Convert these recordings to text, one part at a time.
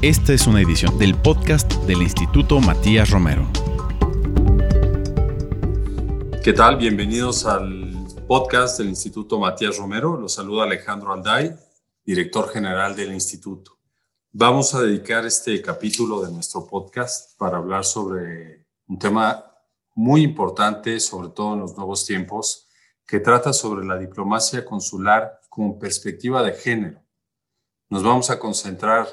Esta es una edición del podcast del Instituto Matías Romero. ¿Qué tal? Bienvenidos al podcast del Instituto Matías Romero. Los saluda Alejandro Alday, director general del instituto. Vamos a dedicar este capítulo de nuestro podcast para hablar sobre un tema muy importante, sobre todo en los nuevos tiempos, que trata sobre la diplomacia consular con perspectiva de género. Nos vamos a concentrar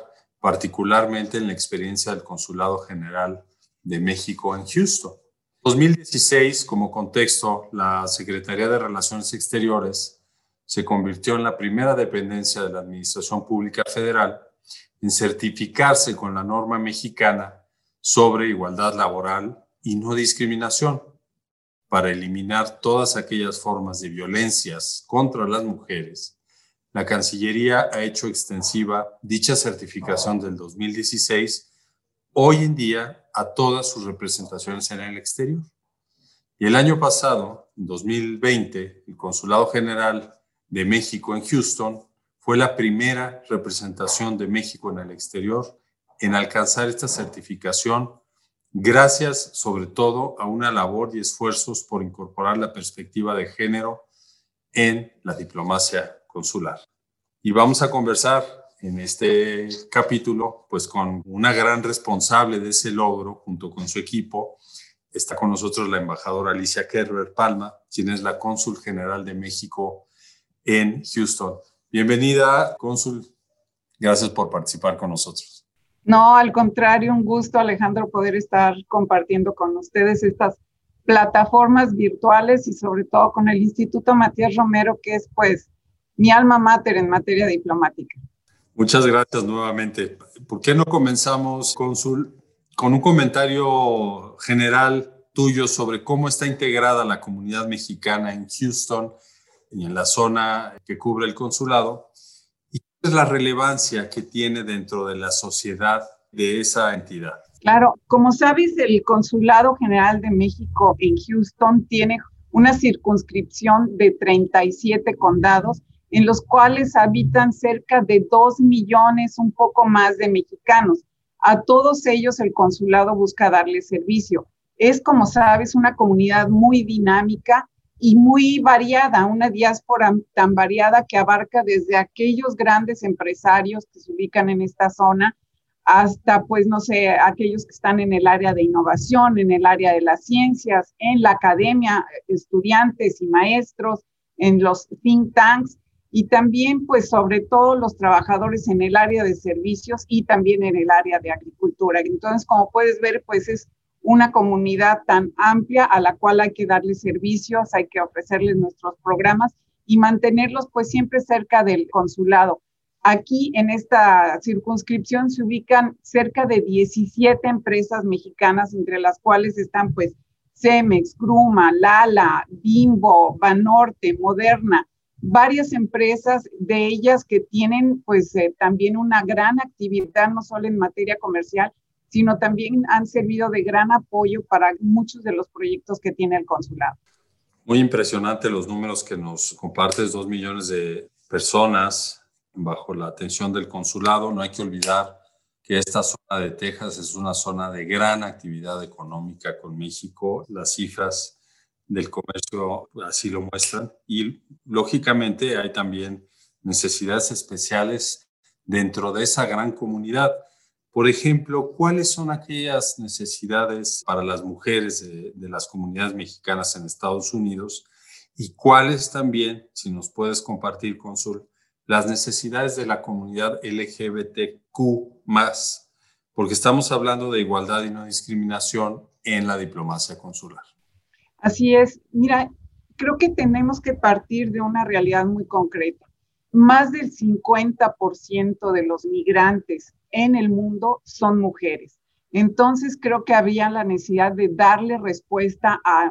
particularmente en la experiencia del Consulado General de México en Houston. 2016, como contexto, la Secretaría de Relaciones Exteriores se convirtió en la primera dependencia de la Administración Pública Federal en certificarse con la norma mexicana sobre igualdad laboral y no discriminación para eliminar todas aquellas formas de violencias contra las mujeres la Cancillería ha hecho extensiva dicha certificación del 2016 hoy en día a todas sus representaciones en el exterior. Y el año pasado, en 2020, el Consulado General de México en Houston fue la primera representación de México en el exterior en alcanzar esta certificación gracias sobre todo a una labor y esfuerzos por incorporar la perspectiva de género en la diplomacia consular. Y vamos a conversar en este capítulo, pues con una gran responsable de ese logro, junto con su equipo. Está con nosotros la embajadora Alicia Kerber Palma, quien es la cónsul general de México en Houston. Bienvenida, cónsul. Gracias por participar con nosotros. No, al contrario, un gusto, Alejandro, poder estar compartiendo con ustedes estas plataformas virtuales y sobre todo con el Instituto Matías Romero, que es pues mi alma mater en materia diplomática. Muchas gracias nuevamente. ¿Por qué no comenzamos, cónsul, con un comentario general tuyo sobre cómo está integrada la comunidad mexicana en Houston y en la zona que cubre el consulado? ¿Y cuál es la relevancia que tiene dentro de la sociedad de esa entidad? Claro, como sabes, el Consulado General de México en Houston tiene una circunscripción de 37 condados en los cuales habitan cerca de dos millones, un poco más de mexicanos. A todos ellos el consulado busca darle servicio. Es, como sabes, una comunidad muy dinámica y muy variada, una diáspora tan variada que abarca desde aquellos grandes empresarios que se ubican en esta zona hasta, pues, no sé, aquellos que están en el área de innovación, en el área de las ciencias, en la academia, estudiantes y maestros, en los think tanks y también, pues, sobre todo los trabajadores en el área de servicios y también en el área de agricultura. Entonces, como puedes ver, pues es una comunidad tan amplia a la cual hay que darle servicios, hay que ofrecerles nuestros programas y mantenerlos pues siempre cerca del consulado. Aquí en esta circunscripción se ubican cerca de 17 empresas mexicanas, entre las cuales están pues Cemex, Gruma, Lala, Bimbo, Banorte, Moderna, varias empresas de ellas que tienen pues eh, también una gran actividad, no solo en materia comercial, sino también han servido de gran apoyo para muchos de los proyectos que tiene el consulado. Muy impresionante los números que nos compartes, dos millones de personas bajo la atención del consulado. No hay que olvidar que esta zona de Texas es una zona de gran actividad económica con México. Las cifras del comercio así lo muestran. Y lógicamente hay también necesidades especiales dentro de esa gran comunidad. Por ejemplo, ¿cuáles son aquellas necesidades para las mujeres de, las comunidades mexicanas en Estados Unidos? Y cuáles también, si nos puedes compartir, Consul, las necesidades de la comunidad LGBTQ porque estamos hablando de igualdad y no discriminación en la diplomacia consular. Así es, mira, creo que tenemos que partir de una realidad muy concreta. Más del 50% de los migrantes en el mundo son mujeres. Entonces creo que había la necesidad de darle respuesta a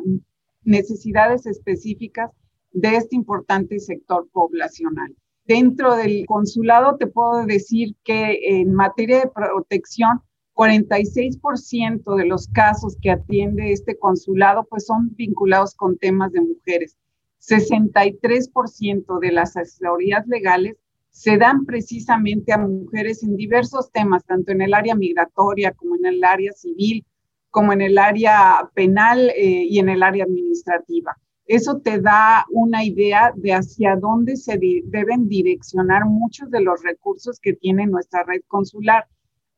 necesidades específicas de este importante sector poblacional. Dentro del consulado te puedo decir que en materia de protección 46% de los casos que atiende este consulado pues son vinculados con temas de mujeres. 63% de las asesorías legales se dan precisamente a mujeres en diversos temas, tanto en el área migratoria como en el área civil, como en el área penal eh, y en el área administrativa. Eso te da una idea de hacia dónde se deben direccionar muchos de los recursos que tiene nuestra red consular.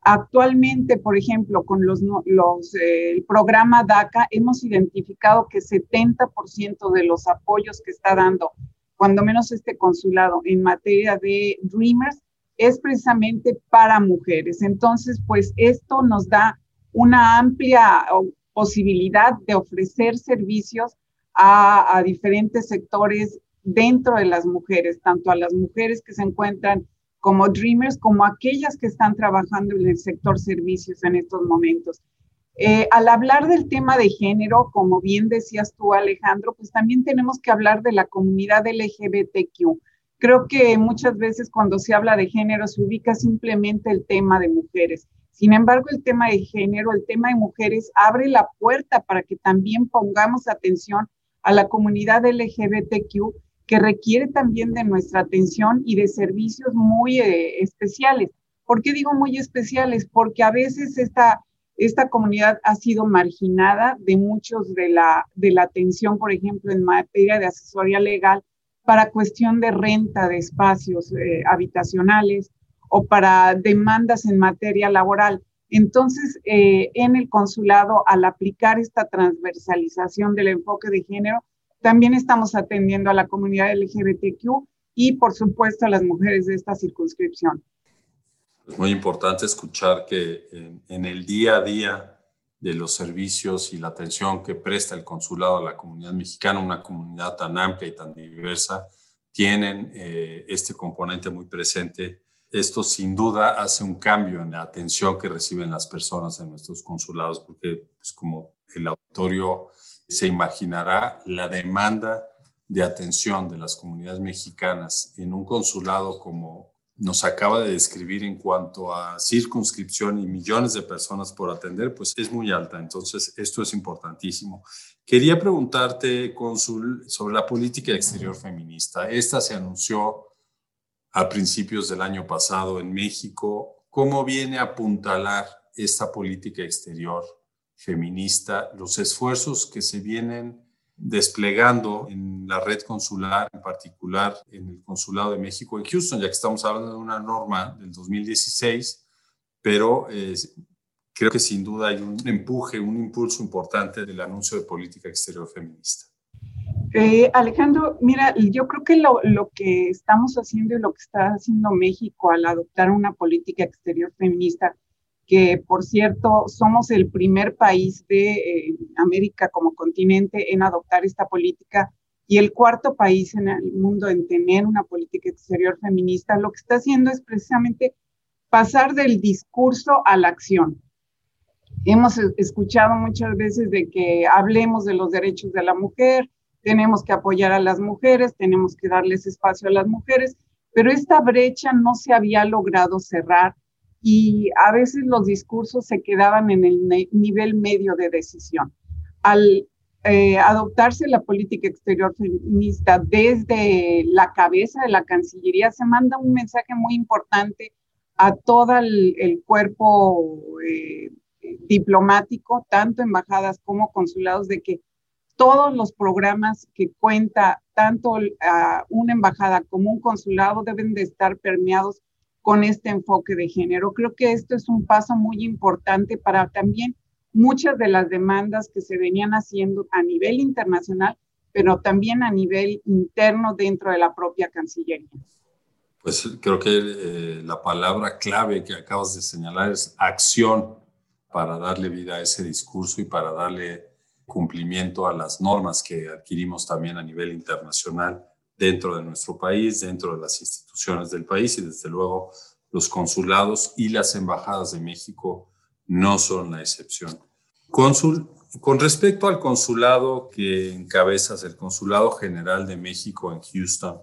Actualmente, por ejemplo, con eh, el programa DACA, hemos identificado que 70% de los apoyos que está dando cuando menos este consulado en materia de Dreamers, es precisamente para mujeres. Entonces, pues esto nos da una amplia posibilidad de ofrecer servicios a, a, diferentes sectores dentro de las mujeres, tanto a las mujeres que se encuentran como Dreamers, como aquellas que están trabajando en el sector servicios en estos momentos. Eh, al hablar del tema de género, como bien decías tú, Alejandro, pues también tenemos que hablar de la comunidad LGBTQ. Creo que muchas veces cuando se habla de género se ubica simplemente el tema de mujeres. Sin embargo, el tema de género, el tema de mujeres, abre la puerta para que también pongamos atención a la comunidad LGBTQ que requiere también de nuestra atención y de servicios muy eh, especiales. ¿Por qué digo muy especiales? Porque a veces esta esta comunidad ha sido marginada de muchos de la, de la atención, por ejemplo, en materia de asesoría legal para cuestión de renta de espacios eh, habitacionales o para demandas en materia laboral. Entonces, eh, en el consulado, al aplicar esta transversalización del enfoque de género, también estamos atendiendo a la comunidad LGBTQ y, por supuesto, a las mujeres de esta circunscripción. Es muy importante escuchar que en, el día a día de los servicios y la atención que presta el consulado a la comunidad mexicana, una comunidad tan amplia y tan diversa, tienen eh, este componente muy presente. Esto sin duda hace un cambio en la atención que reciben las personas en nuestros consulados, porque pues, como el auditorio se imaginará, la demanda de atención de las comunidades mexicanas en un consulado como, nos acaba de describir en cuanto a circunscripción y millones de personas por atender, pues es muy alta. Entonces, esto es importantísimo. Quería preguntarte, Cónsul, sobre la política exterior feminista. Esta se anunció a principios del año pasado en México. ¿Cómo viene a apuntalar esta política exterior feminista, los esfuerzos que se vienen desplegando en la red consular, en particular en el Consulado de México en Houston, ya que estamos hablando de una norma del 2016, pero eh, creo que sin duda hay un empuje, un impulso importante del anuncio de política exterior feminista. Eh, Alejandro, mira, yo creo que lo, lo, que estamos haciendo y lo que está haciendo México al adoptar una política exterior feminista que por cierto somos el primer país de eh, América como continente en adoptar esta política y el cuarto país en el mundo en tener una política exterior feminista, lo que está haciendo es precisamente pasar del discurso a la acción. Hemos escuchado muchas veces de que hablemos de los derechos de la mujer, tenemos que apoyar a las mujeres, tenemos que darles espacio a las mujeres, pero esta brecha no se había logrado cerrar y a veces los discursos se quedaban en el nivel medio de decisión. Al eh, adoptarse la política exterior feminista desde la cabeza de la Cancillería, se manda un mensaje muy importante a todo el, cuerpo eh, diplomático, tanto embajadas como consulados, de que todos los programas que cuenta tanto una embajada como un consulado deben de estar permeados con este enfoque de género. Creo que esto es un paso muy importante para también muchas de las demandas que se venían haciendo a nivel internacional, pero también a nivel interno dentro de la propia Cancillería. Pues creo que eh, la palabra clave que acabas de señalar es acción para darle vida a ese discurso y para darle cumplimiento a las normas que adquirimos también a nivel internacional dentro de nuestro país, dentro de las instituciones del país y desde luego los consulados y las embajadas de México no son la excepción. Cónsul, con respecto al consulado que encabezas, el Consulado General de México en Houston,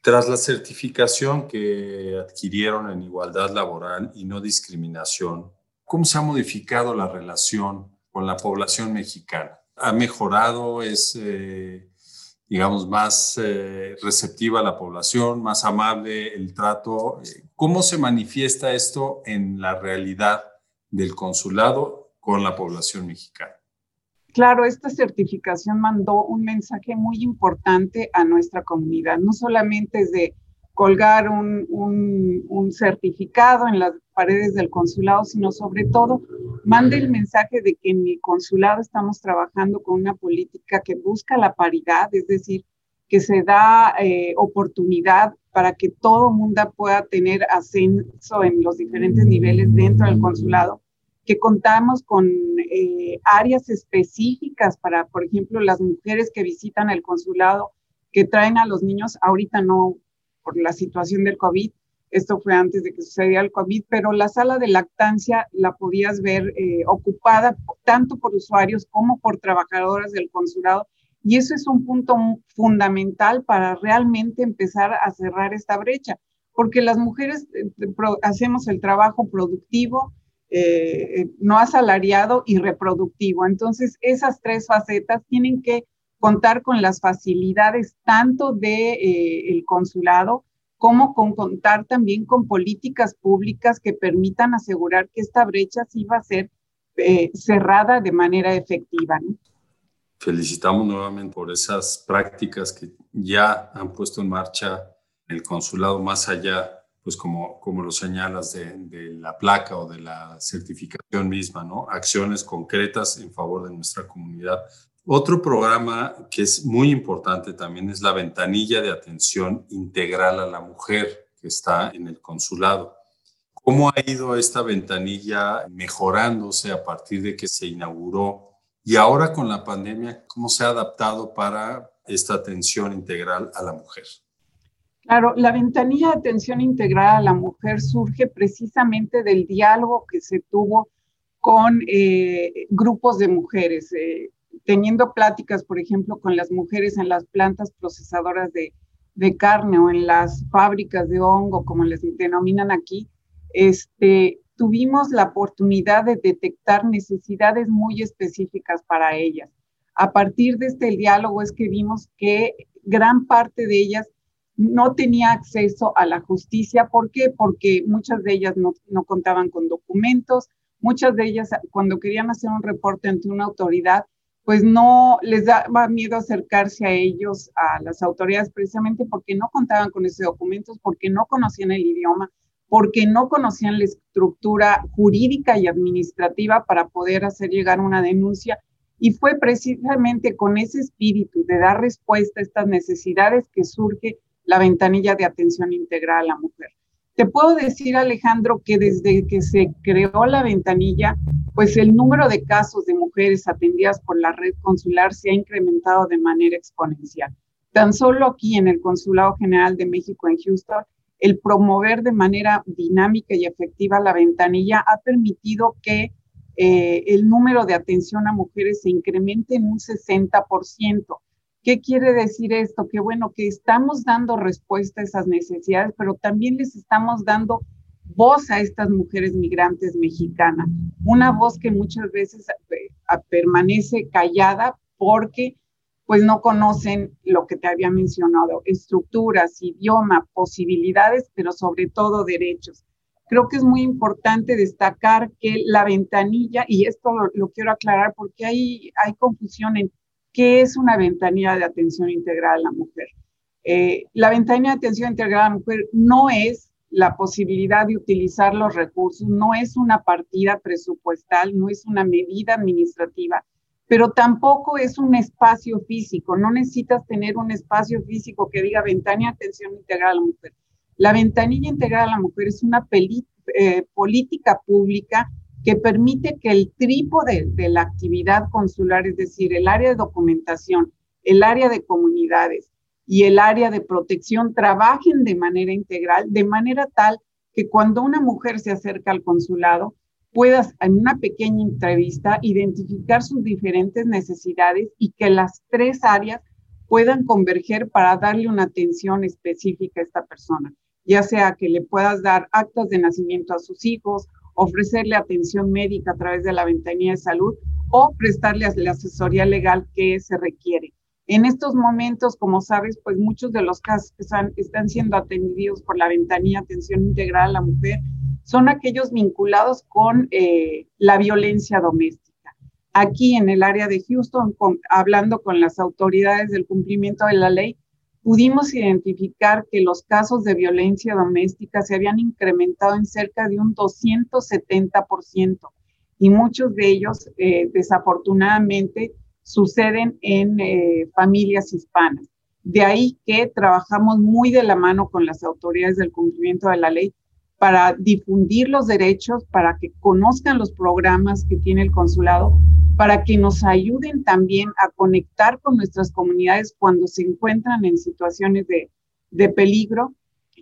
tras la certificación que adquirieron en igualdad laboral y no discriminación, ¿cómo se ha modificado la relación con la población mexicana? ¿Ha mejorado? ¿Es, eh, digamos, más eh, receptiva a la población, más amable el trato. ¿Cómo se manifiesta esto en la realidad del consulado con la población mexicana? Claro, esta certificación mandó un mensaje muy importante a nuestra comunidad, no solamente es de colgar un, un, certificado en las paredes del consulado, sino sobre todo mande el mensaje de que en mi consulado estamos trabajando con una política que busca la paridad, es decir, que se da eh, oportunidad para que todo mundo pueda tener ascenso en los diferentes niveles dentro del consulado, que contamos con eh, áreas específicas para, por ejemplo, las mujeres que visitan el consulado, que traen a los niños, ahorita no por la situación del COVID, esto fue antes de que sucediera el COVID, pero la sala de lactancia la podías ver eh, ocupada tanto por usuarios como por trabajadoras del consulado. Y eso es un punto fundamental para realmente empezar a cerrar esta brecha, porque las mujeres eh, hacemos el trabajo productivo, eh, no asalariado y reproductivo. Entonces, esas tres facetas tienen que contar con las facilidades tanto del de, el consulado como con contar también con políticas públicas que permitan asegurar que esta brecha sí va a ser eh, cerrada de manera efectiva. Felicitamos nuevamente por esas prácticas que ya han puesto en marcha el consulado más allá, pues como, como lo señalas, de, de la placa o de la certificación misma, ¿no? Acciones concretas en favor de nuestra comunidad otro programa que es muy importante también es la ventanilla de atención integral a la mujer que está en el consulado. ¿Cómo ha ido esta ventanilla mejorándose a partir de que se inauguró? Y ahora con la pandemia, ¿cómo se ha adaptado para esta atención integral a la mujer? Claro, la ventanilla de atención integral a la mujer surge precisamente del diálogo que se tuvo con eh, grupos de mujeres. Eh, teniendo pláticas, por ejemplo, con las mujeres en las plantas procesadoras de, carne o en las fábricas de hongo, como les denominan aquí, este, tuvimos la oportunidad de detectar necesidades muy específicas para ellas. A partir de este diálogo es que vimos que gran parte de ellas no tenía acceso a la justicia. ¿Por qué? Porque muchas de ellas no, no contaban con documentos, muchas de ellas cuando querían hacer un reporte ante una autoridad pues no les daba miedo acercarse a ellos, a las autoridades, precisamente porque no contaban con esos documentos, porque no conocían el idioma, porque no conocían la estructura jurídica y administrativa para poder hacer llegar una denuncia. Y fue precisamente con ese espíritu de dar respuesta a estas necesidades que surge la ventanilla de atención integral a la mujer. Te puedo decir, Alejandro, que desde que se creó la ventanilla, pues el número de casos de mujeres atendidas por la red consular se ha incrementado de manera exponencial. Tan solo aquí en el Consulado General de México en Houston, el promover de manera dinámica y efectiva la ventanilla ha permitido que eh, el número de atención a mujeres se incremente en un 60%. ¿Qué quiere decir esto? Que bueno, que estamos dando respuesta a esas necesidades, pero también les estamos dando voz a estas mujeres migrantes mexicanas, una voz que muchas veces eh, permanece callada porque pues no conocen lo que te había mencionado, estructuras, idioma, posibilidades, pero sobre todo derechos. Creo que es muy importante destacar que la ventanilla, y esto lo, quiero aclarar porque hay, hay confusión en ¿Qué es una ventanilla de atención integral a la mujer? Eh, la ventanilla de atención integral a la mujer no es la posibilidad de utilizar los recursos, no es una partida presupuestal, no es una medida administrativa, pero tampoco es un espacio físico. No necesitas tener un espacio físico que diga ventanilla de atención integral a la mujer. La ventanilla integral a la mujer es una eh, política pública que permite que el trípode de la actividad consular, es decir, el área de documentación, el área de comunidades y el área de protección trabajen de manera integral, de manera tal que cuando una mujer se acerca al consulado, puedas en una pequeña entrevista identificar sus diferentes necesidades y que las tres áreas puedan converger para darle una atención específica a esta persona, ya sea que le puedas dar actas de nacimiento a sus hijos ofrecerle atención médica a través de la ventanilla de salud o prestarle la asesoría legal que se requiere. En estos momentos, como sabes, pues muchos de los casos que están, siendo atendidos por la ventanilla Atención Integral a la Mujer son aquellos vinculados con eh, la violencia doméstica. Aquí en el área de Houston, hablando con las autoridades del cumplimiento de la ley, pudimos identificar que los casos de violencia doméstica se habían incrementado en cerca de un 270% y muchos de ellos, eh, desafortunadamente, suceden en eh, familias hispanas. De ahí que trabajamos muy de la mano con las autoridades del cumplimiento de la ley para difundir los derechos, para que conozcan los programas que tiene el consulado, para que nos ayuden también a conectar con nuestras comunidades cuando se encuentran en situaciones de, de peligro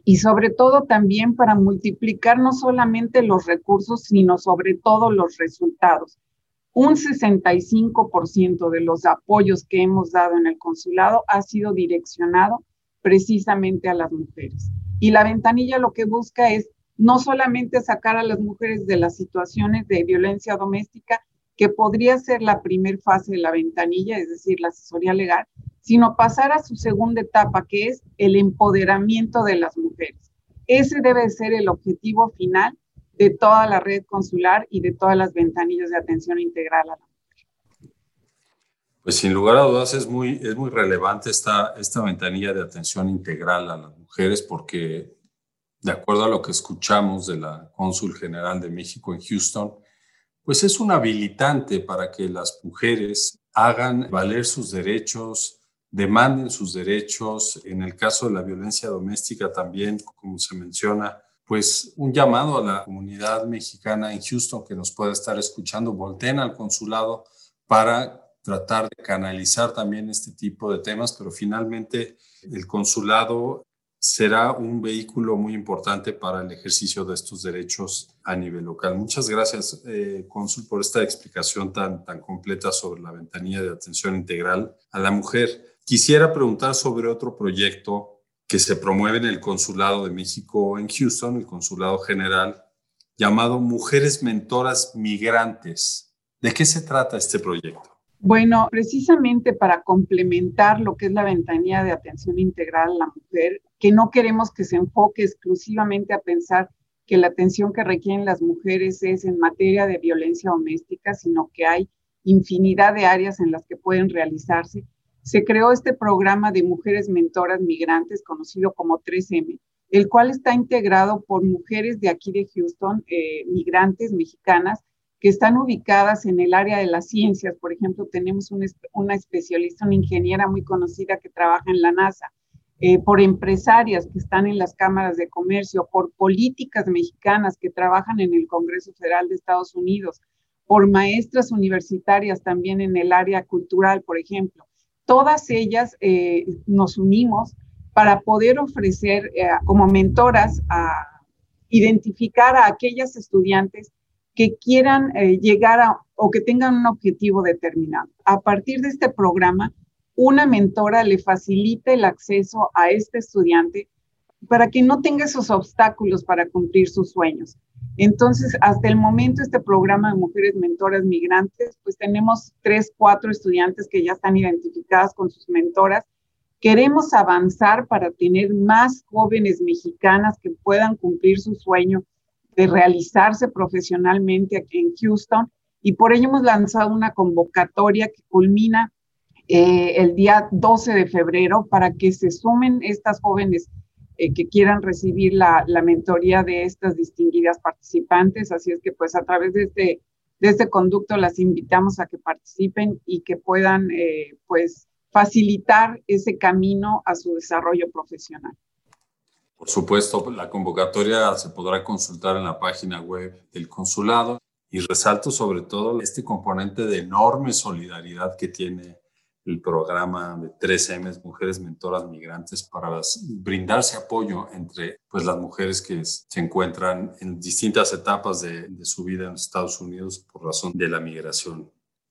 y sobre todo también para multiplicar no solamente los recursos, sino sobre todo los resultados un 65% de los apoyos que hemos dado en el consulado ha sido direccionado precisamente a las mujeres. Y la ventanilla lo que busca es no solamente sacar a las mujeres de las situaciones de violencia doméstica, que podría ser la primer fase de la ventanilla, es decir, la asesoría legal, sino pasar a su segunda etapa, que es el empoderamiento de las mujeres. Ese debe ser el objetivo final de toda la red consular y de todas las ventanillas de atención integral a la mujer. Pues sin lugar a dudas es muy, es muy relevante esta, esta ventanilla de atención integral a las mujeres porque de acuerdo a lo que escuchamos de la cónsul general de México en Houston, pues es un habilitante para que las mujeres hagan valer sus derechos, demanden sus derechos. En el caso de la violencia doméstica también, como se menciona, pues un llamado a la comunidad mexicana en Houston que nos pueda estar escuchando, volteen al consulado para tratar de canalizar también este tipo de temas, pero finalmente el consulado será un vehículo muy importante para el ejercicio de estos derechos a nivel local. Muchas gracias, eh, cónsul, por esta explicación tan, tan completa sobre la ventanilla de atención integral a la mujer. Quisiera preguntar sobre otro proyecto que se promueve en el Consulado de México en Houston, el Consulado General, llamado Mujeres Mentoras Migrantes. ¿De qué se trata este proyecto? Bueno, precisamente para complementar lo que es la ventanilla de atención integral a la mujer, que no queremos que se enfoque exclusivamente a pensar que la atención que requieren las mujeres es en materia de violencia doméstica, sino que hay infinidad de áreas en las que pueden realizarse se creó este programa de mujeres mentoras migrantes conocido como 3M, el cual está integrado por mujeres de aquí de Houston, eh, migrantes mexicanas, que están ubicadas en el área de las ciencias. Por ejemplo, tenemos una especialista, una ingeniera muy conocida que trabaja en la NASA, eh, por empresarias que están en las cámaras de comercio, por políticas mexicanas que trabajan en el Congreso Federal de Estados Unidos, por maestras universitarias también en el área cultural, por ejemplo todas ellas eh, nos unimos para poder ofrecer eh, como mentoras a identificar a aquellas estudiantes que quieran llegar a o que tengan un objetivo determinado. A partir de este programa, una mentora le facilita el acceso a este estudiante para que no tenga esos obstáculos para cumplir sus sueños. Entonces, hasta el momento, este programa de mujeres mentoras migrantes, pues tenemos tres, cuatro estudiantes que ya están identificadas con sus mentoras. Queremos avanzar para tener más jóvenes mexicanas que puedan cumplir su sueño de realizarse profesionalmente en Houston y por ello hemos lanzado una convocatoria que culmina eh, el día 12 de febrero para que se sumen estas jóvenes eh, que quieran recibir la, mentoría de estas distinguidas participantes. Así es que pues a través de este, de este conducto las invitamos a que participen y que puedan eh, pues facilitar ese camino a su desarrollo profesional. Por supuesto, la convocatoria se podrá consultar en la página web del consulado y resalto sobre todo este componente de enorme solidaridad que tiene el programa de 3M, Mujeres Mentoras Migrantes, para brindarse apoyo entre pues, las mujeres que se encuentran en distintas etapas de, su vida en Estados Unidos por razón de la migración.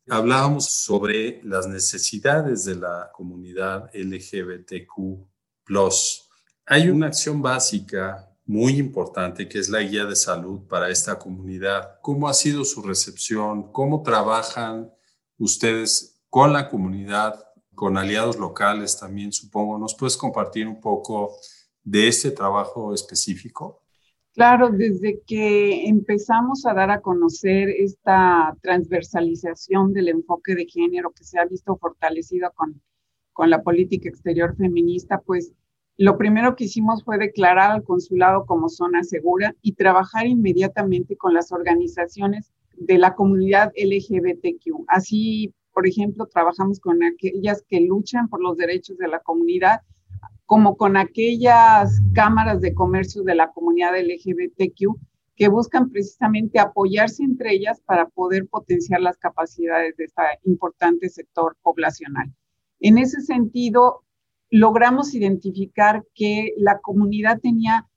Hablábamos sobre las necesidades de la comunidad LGBTQ. Hay una acción básica muy importante que es la guía de salud para esta comunidad. ¿Cómo ha sido su recepción? ¿Cómo trabajan ustedes con la comunidad con aliados locales también, supongo. ¿Nos puedes compartir un poco de este trabajo específico? Claro, desde que empezamos a dar a conocer esta transversalización del enfoque de género que se ha visto fortalecido con, con la política exterior feminista, pues lo primero que hicimos fue declarar al consulado como zona segura y trabajar inmediatamente con las organizaciones de la comunidad LGBTQ. Así, por ejemplo, trabajamos con aquellas que luchan por los derechos de la comunidad, como con aquellas cámaras de comercio de la comunidad LGBTQ que buscan precisamente apoyarse entre ellas para poder potenciar las capacidades de este importante sector poblacional. En ese sentido, logramos identificar que la comunidad tenía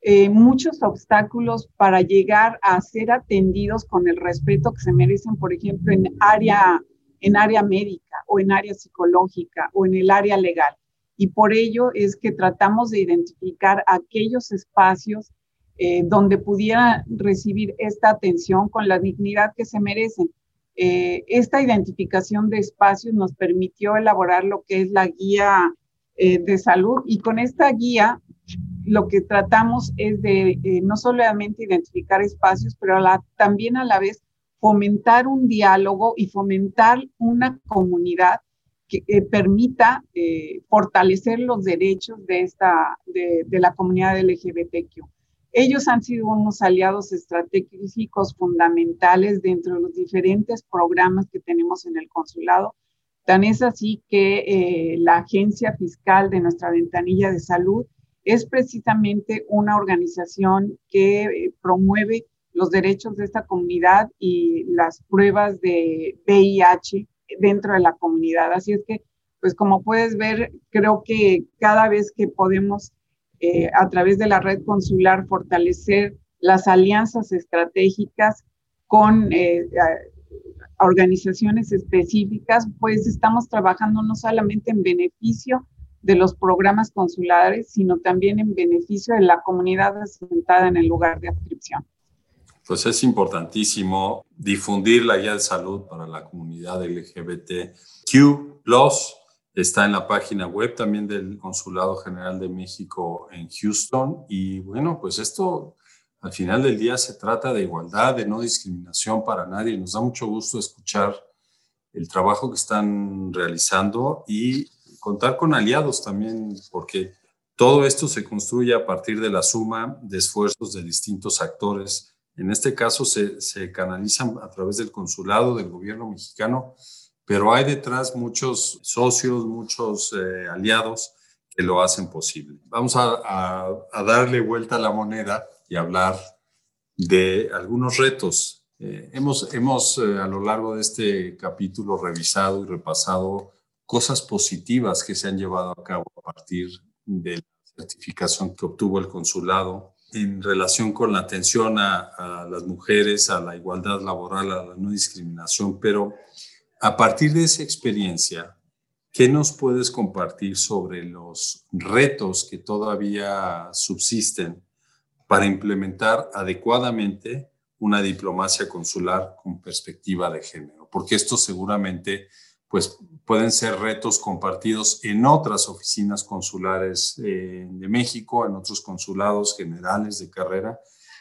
eh, muchos obstáculos para llegar a ser atendidos con el respeto que se merecen, por ejemplo, en área, en área médica o en área psicológica o en el área legal. Y por ello es que tratamos de identificar aquellos espacios eh, donde pudiera recibir esta atención con la dignidad que se merecen. Eh, esta identificación de espacios nos permitió elaborar lo que es la guía eh, de salud y con esta guía lo que tratamos es de no solamente identificar espacios, pero también a la vez fomentar un diálogo y fomentar una comunidad que permita eh, fortalecer los derechos de, esta, de, la comunidad LGBTQ. Ellos han sido unos aliados estratégicos fundamentales dentro de los diferentes programas que tenemos en el consulado Tan es así que eh, la agencia fiscal de nuestra ventanilla de salud es precisamente una organización que eh, promueve los derechos de esta comunidad y las pruebas de VIH dentro de la comunidad. Así es que, pues como puedes ver, creo que cada vez que podemos eh, a través de la red consular fortalecer las alianzas estratégicas con organizaciones específicas, pues estamos trabajando no solamente en beneficio de los programas consulares, sino también en beneficio de la comunidad asentada en el lugar de adscripción. Pues es importantísimo difundir la guía de salud para la comunidad LGBTQ+. Está en la página web también del Consulado General de México en Houston. Y bueno, pues esto al final del día se trata de igualdad, de no discriminación para nadie. Nos da mucho gusto escuchar el trabajo que están realizando y contar con aliados también, porque todo esto se construye a partir de la suma de esfuerzos de distintos actores. En este caso se, se canalizan a través del consulado del gobierno mexicano, pero hay detrás muchos socios, muchos eh, aliados que lo hacen posible. Vamos a, a darle vuelta a la moneda y hablar de algunos retos. Eh, hemos hemos eh, a lo largo de este capítulo revisado y repasado cosas positivas que se han llevado a cabo a partir de la certificación que obtuvo el consulado en relación con la atención a, las mujeres, a la igualdad laboral, a la no discriminación, pero a partir de esa experiencia, ¿qué nos puedes compartir sobre los retos que todavía subsisten para implementar adecuadamente una diplomacia consular con perspectiva de género, porque esto seguramente pues pueden ser retos compartidos en otras oficinas consulares eh, de México, en otros consulados generales de carrera,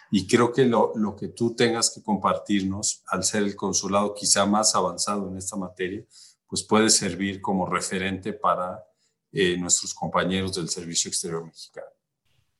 y creo que lo, lo, que tú tengas que compartirnos, al ser el consulado quizá más avanzado en esta materia, pues puede servir como referente para eh, nuestros compañeros del Servicio Exterior Mexicano.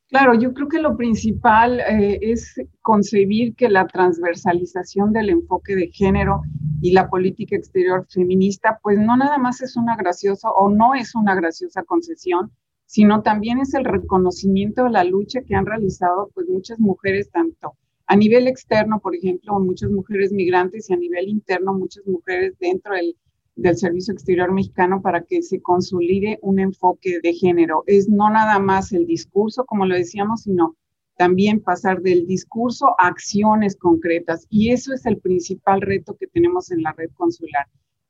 Claro, yo creo que lo principal eh, es concebir que la transversalización del enfoque de género y la política exterior feminista, pues no nada más es una graciosa o no es una graciosa concesión, sino también es el reconocimiento de la lucha que han realizado pues muchas mujeres, tanto a nivel externo, por ejemplo, muchas mujeres migrantes y a nivel interno, muchas mujeres dentro del del Servicio Exterior Mexicano para que se consolide un enfoque de género. Es no nada más el discurso, como lo decíamos, sino también pasar del discurso a acciones concretas. Y eso es el principal reto que tenemos en la red consular,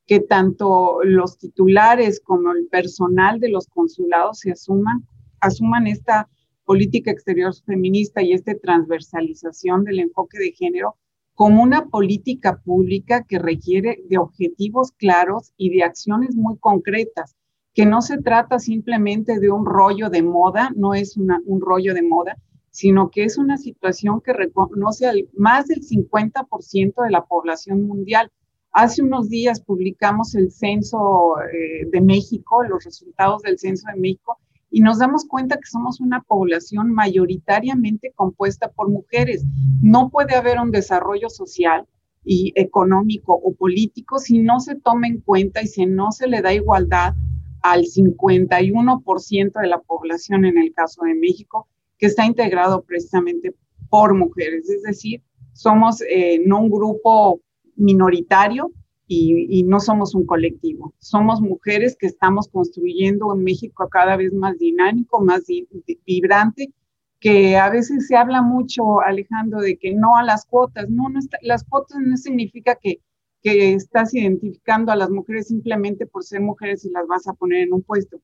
que tanto los titulares como el personal de los consulados se asuman, asuman esta política exterior feminista y esta transversalización del enfoque de género como una política pública que requiere de objetivos claros y de acciones muy concretas, que no se trata simplemente de un rollo de moda, no es un rollo de moda, sino que es una situación que reconoce al, más del 50% de la población mundial. Hace unos días publicamos el censo eh, de México, los resultados del censo de México, y nos damos cuenta que somos una población mayoritariamente compuesta por mujeres. No puede haber un desarrollo social y económico o político si no se toma en cuenta y si no se le da igualdad al 51% de la población en el caso de México, que está integrado precisamente por mujeres. Es decir, somos eh, no un grupo minoritario, y, no somos un colectivo. Somos mujeres que estamos construyendo un México cada vez más dinámico, más vibrante, que a veces se habla mucho, Alejandro, de que no a las cuotas. No, no las cuotas no significa que, que estás identificando a las mujeres simplemente por ser mujeres y las vas a poner en un puesto.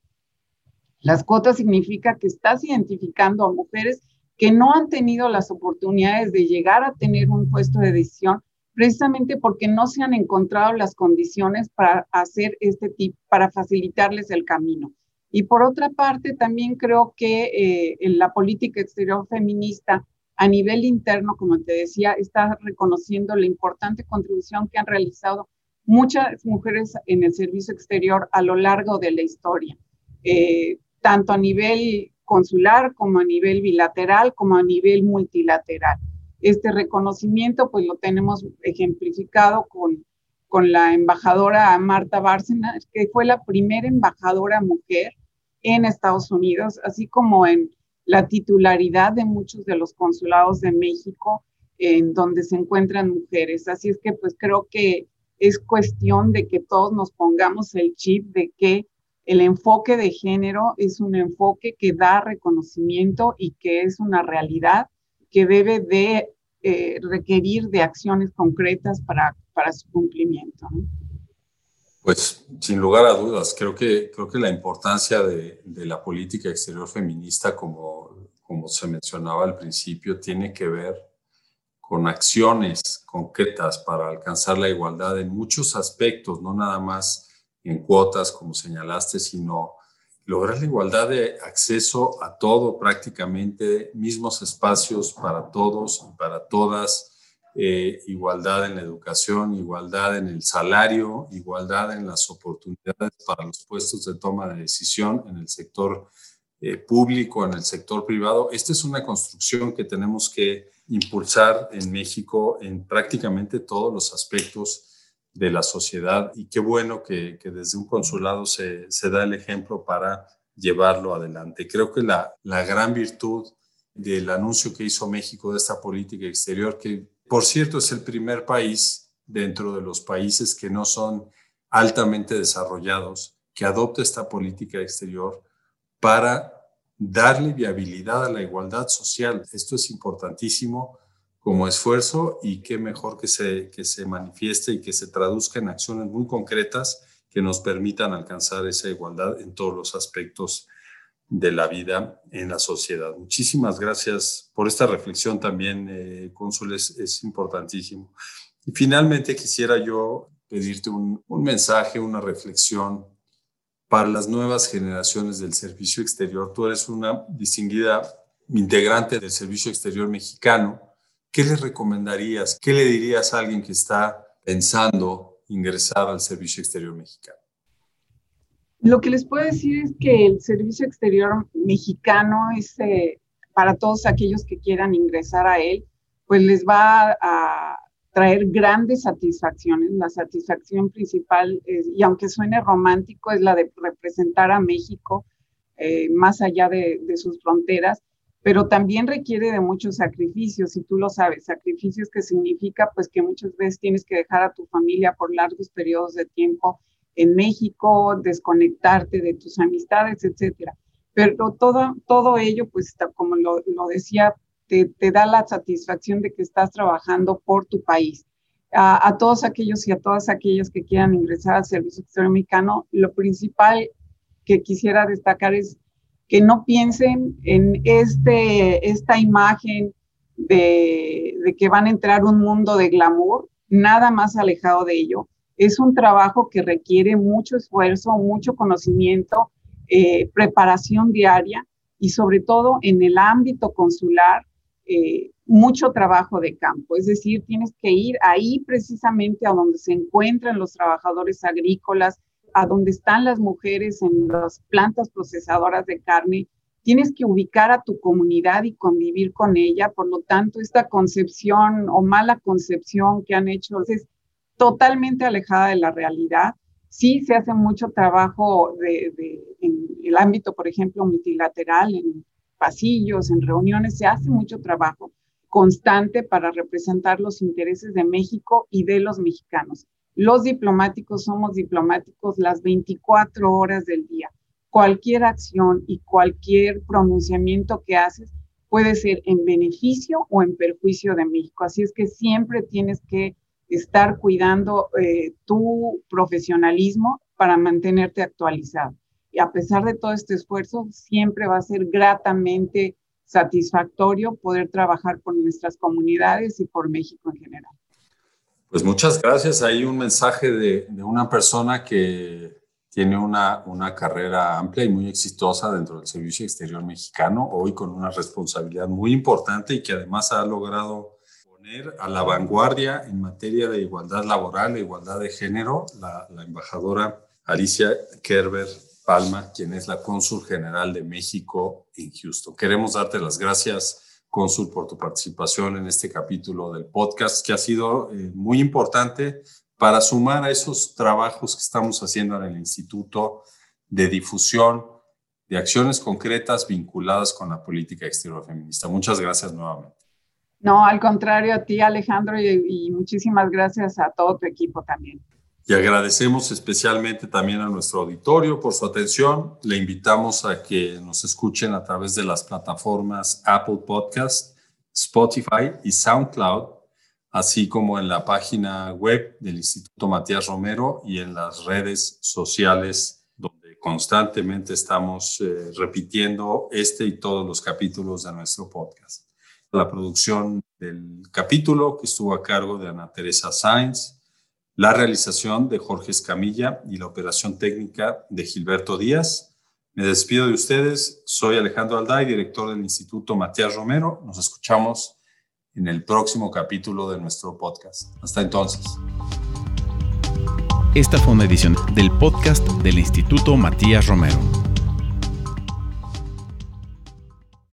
Las cuotas significa que estás identificando a mujeres que no han tenido las oportunidades de llegar a tener un puesto de decisión precisamente porque no se han encontrado las condiciones para hacer este tipo, para facilitarles el camino. Y por otra parte, también creo que eh, en la política exterior feminista a nivel interno, como te decía, está reconociendo la importante contribución que han realizado muchas mujeres en el servicio exterior a lo largo de la historia, eh, tanto a nivel consular como a nivel bilateral, como a nivel multilateral. Este reconocimiento pues lo tenemos ejemplificado con, con la embajadora Marta Bárcena, que fue la primera embajadora mujer en Estados Unidos, así como en la titularidad de muchos de los consulados de México en donde se encuentran mujeres. Así es que pues creo que es cuestión de que todos nos pongamos el chip de que el enfoque de género es un enfoque que da reconocimiento y que es una realidad que debe de eh, requerir de acciones concretas para, para su cumplimiento. Pues sin lugar a dudas, creo que, creo que la importancia de, de, la política exterior feminista, como, como se mencionaba al principio, tiene que ver con acciones concretas para alcanzar la igualdad en muchos aspectos, no nada más en cuotas, como señalaste, sino lograr la igualdad de acceso a todo prácticamente, mismos espacios para todos y para todas, eh, igualdad en la educación, igualdad en el salario, igualdad en las oportunidades para los puestos de toma de decisión en el sector eh, público, en el sector privado. Esta es una construcción que tenemos que impulsar en México en prácticamente todos los aspectos de la sociedad y qué bueno que, desde un consulado se, da el ejemplo para llevarlo adelante. Creo que la, la gran virtud del anuncio que hizo México de esta política exterior, que por cierto es el primer país dentro de los países que no son altamente desarrollados, que adopta esta política exterior para darle viabilidad a la igualdad social. Esto es importantísimo como esfuerzo y qué mejor que se, que se manifieste y que se traduzca en acciones muy concretas que nos permitan alcanzar esa igualdad en todos los aspectos de la vida en la sociedad. Muchísimas gracias por esta reflexión también, eh, Cónsul, es, importantísimo. Y finalmente quisiera yo pedirte un, un mensaje, una reflexión para las nuevas generaciones del servicio exterior. Tú eres una distinguida integrante del servicio exterior mexicano ¿qué le recomendarías? ¿Qué le dirías a alguien que está pensando ingresar al Servicio Exterior Mexicano? Lo que les puedo decir es que el Servicio Exterior Mexicano es eh, para todos aquellos que quieran ingresar a él, pues les va a traer grandes satisfacciones. La satisfacción principal, y aunque suene romántico, es la de representar a México eh, más allá de sus fronteras pero también requiere de muchos sacrificios, y tú lo sabes, sacrificios que significa pues que muchas veces tienes que dejar a tu familia por largos periodos de tiempo en México, desconectarte de tus amistades, etcétera. Pero todo, todo ello, pues como lo, lo decía, te, te, da la satisfacción de que estás trabajando por tu país. A, a, todos aquellos y a todas aquellas que quieran ingresar al servicio exterior mexicano, lo principal que quisiera destacar es que no piensen en este, esta imagen de, de que van a entrar un mundo de glamour, nada más alejado de ello. Es un trabajo que requiere mucho esfuerzo, mucho conocimiento, eh, preparación diaria y sobre todo en el ámbito consular, eh, mucho trabajo de campo. Es decir, tienes que ir ahí precisamente a donde se encuentran los trabajadores agrícolas, a donde están las mujeres en las plantas procesadoras de carne. Tienes que ubicar a tu comunidad y convivir con ella. Por lo tanto, esta concepción o mala concepción que han hecho es totalmente alejada de la realidad. Sí se hace mucho trabajo de, en el ámbito, por ejemplo, multilateral, en pasillos, en reuniones, se hace mucho trabajo constante para representar los intereses de México y de los mexicanos. Los diplomáticos somos diplomáticos las 24 horas del día. Cualquier acción y cualquier pronunciamiento que haces puede ser en beneficio o en perjuicio de México. Así es que siempre tienes que estar cuidando eh, tu profesionalismo para mantenerte actualizado. Y a pesar de todo este esfuerzo, siempre va a ser gratamente satisfactorio poder trabajar por nuestras comunidades y por México en general. Pues muchas gracias. Hay un mensaje de, una persona que tiene una, una, carrera amplia y muy exitosa dentro del Servicio Exterior Mexicano, hoy con una responsabilidad muy importante y que además ha logrado a la vanguardia en materia de igualdad laboral e igualdad de género la, embajadora Alicia Kerber Palma, quien es la cónsul general de México en Houston. Queremos darte las gracias, cónsul, por tu participación en este capítulo del podcast, que ha sido eh, muy importante para sumar a esos trabajos que estamos haciendo en el Instituto de difusión de acciones concretas vinculadas con la política exterior feminista. Muchas gracias nuevamente. No, al contrario a ti, Alejandro, y, muchísimas gracias a todo tu equipo también. Y agradecemos especialmente también a nuestro auditorio por su atención. Le invitamos a que nos escuchen a través de las plataformas Apple Podcast, Spotify y SoundCloud, así como en la página web del Instituto Matías Romero y en las redes sociales donde constantemente estamos eh, repitiendo este y todos los capítulos de nuestro podcast la producción del capítulo que estuvo a cargo de Ana Teresa Sainz, la realización de Jorge Escamilla y la operación técnica de Gilberto Díaz. Me despido de ustedes. Soy Alejandro Alday, director del Instituto Matías Romero. Nos escuchamos en el próximo capítulo de nuestro podcast. Hasta entonces. Esta fue una edición del podcast del Instituto Matías Romero.